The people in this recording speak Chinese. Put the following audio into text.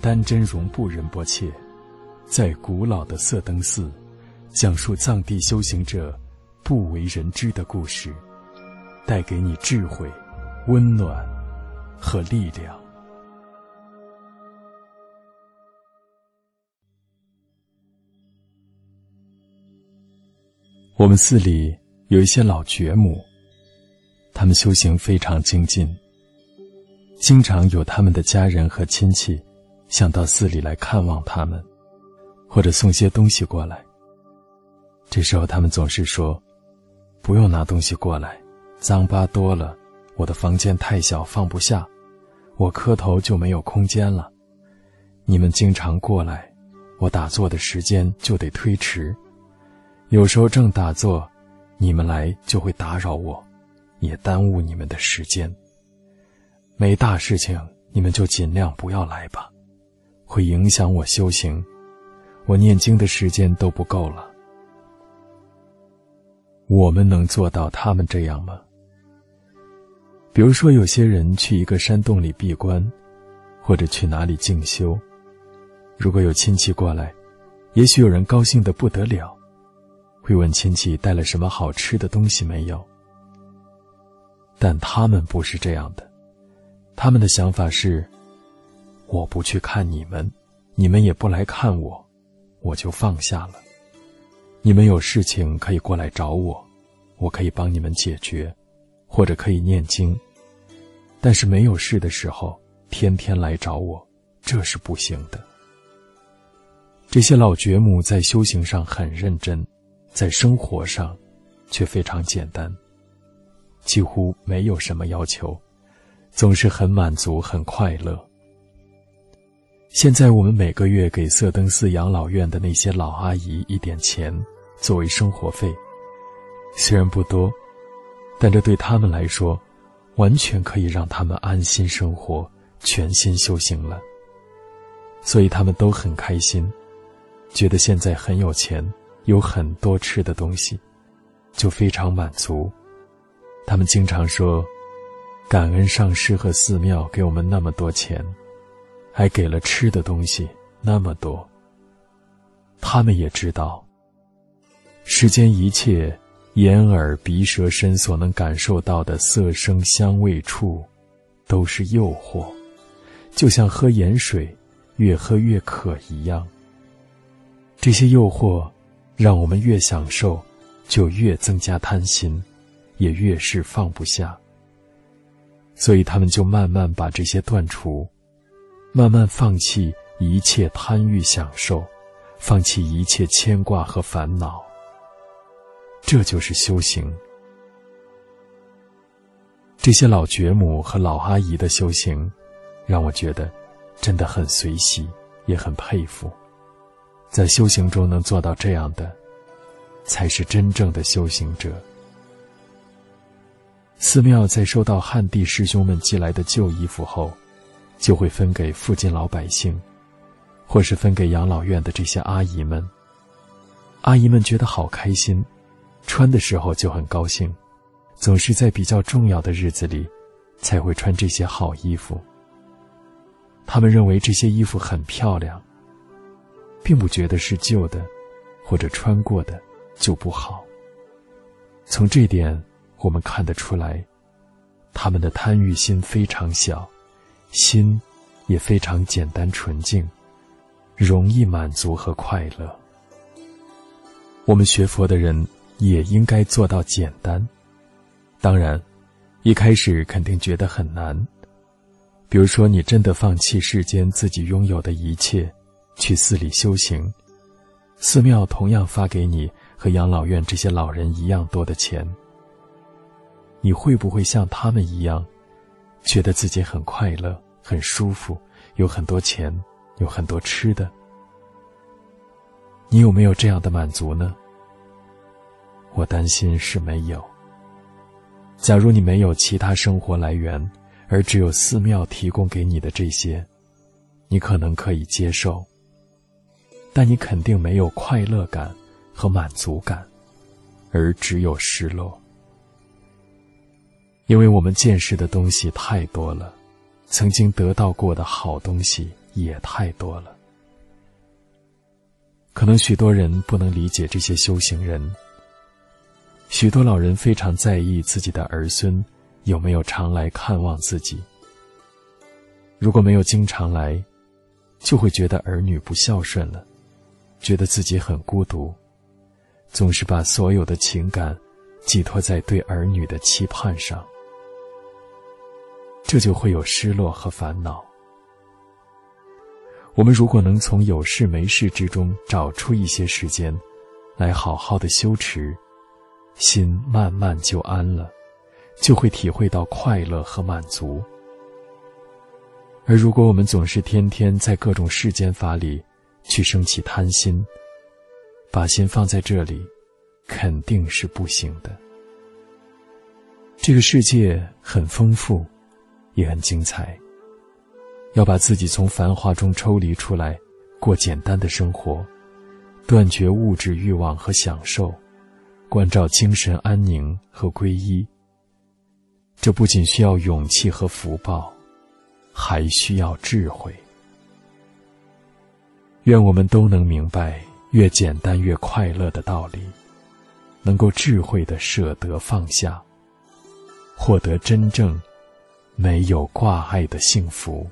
丹真容布仁波切，在古老的色灯寺，讲述藏地修行者不为人知的故事，带给你智慧、温暖和力量。我们寺里有一些老觉母，他们修行非常精进，经常有他们的家人和亲戚。想到寺里来看望他们，或者送些东西过来。这时候他们总是说：“不用拿东西过来，脏巴多了，我的房间太小放不下，我磕头就没有空间了。你们经常过来，我打坐的时间就得推迟。有时候正打坐，你们来就会打扰我，也耽误你们的时间。没大事情，你们就尽量不要来吧。”会影响我修行，我念经的时间都不够了。我们能做到他们这样吗？比如说，有些人去一个山洞里闭关，或者去哪里静修，如果有亲戚过来，也许有人高兴的不得了，会问亲戚带了什么好吃的东西没有。但他们不是这样的，他们的想法是。我不去看你们，你们也不来看我，我就放下了。你们有事情可以过来找我，我可以帮你们解决，或者可以念经。但是没有事的时候，天天来找我，这是不行的。这些老觉母在修行上很认真，在生活上却非常简单，几乎没有什么要求，总是很满足、很快乐。现在我们每个月给色登寺养老院的那些老阿姨一点钱，作为生活费，虽然不多，但这对他们来说，完全可以让他们安心生活、全心修行了。所以他们都很开心，觉得现在很有钱，有很多吃的东西，就非常满足。他们经常说：“感恩上师和寺庙给我们那么多钱。”还给了吃的东西那么多。他们也知道，世间一切眼耳鼻舌身所能感受到的色声香味触，都是诱惑，就像喝盐水，越喝越渴一样。这些诱惑，让我们越享受，就越增加贪心，也越是放不下。所以他们就慢慢把这些断除。慢慢放弃一切贪欲享受，放弃一切牵挂和烦恼。这就是修行。这些老觉母和老阿姨的修行，让我觉得真的很随喜，也很佩服。在修行中能做到这样的，才是真正的修行者。寺庙在收到汉地师兄们寄来的旧衣服后。就会分给附近老百姓，或是分给养老院的这些阿姨们。阿姨们觉得好开心，穿的时候就很高兴，总是在比较重要的日子里，才会穿这些好衣服。他们认为这些衣服很漂亮，并不觉得是旧的，或者穿过的就不好。从这点我们看得出来，他们的贪欲心非常小。心也非常简单纯净，容易满足和快乐。我们学佛的人也应该做到简单。当然，一开始肯定觉得很难。比如说，你真的放弃世间自己拥有的一切，去寺里修行，寺庙同样发给你和养老院这些老人一样多的钱，你会不会像他们一样，觉得自己很快乐？很舒服，有很多钱，有很多吃的。你有没有这样的满足呢？我担心是没有。假如你没有其他生活来源，而只有寺庙提供给你的这些，你可能可以接受，但你肯定没有快乐感和满足感，而只有失落，因为我们见识的东西太多了。曾经得到过的好东西也太多了。可能许多人不能理解这些修行人。许多老人非常在意自己的儿孙有没有常来看望自己。如果没有经常来，就会觉得儿女不孝顺了，觉得自己很孤独，总是把所有的情感寄托在对儿女的期盼上，这就会有失落和烦恼。我们如果能从有事没事之中找出一些时间，来好好的修持，心慢慢就安了，就会体会到快乐和满足。而如果我们总是天天在各种世间法里去升起贪心，把心放在这里，肯定是不行的。这个世界很丰富，也很精彩。要把自己从繁华中抽离出来，过简单的生活，断绝物质欲望和享受，关照精神安宁和皈依。这不仅需要勇气和福报。还需要智慧。愿我们都能明白，越简单越快乐的道理，能够智慧的舍得放下，获得真正没有挂碍的幸福。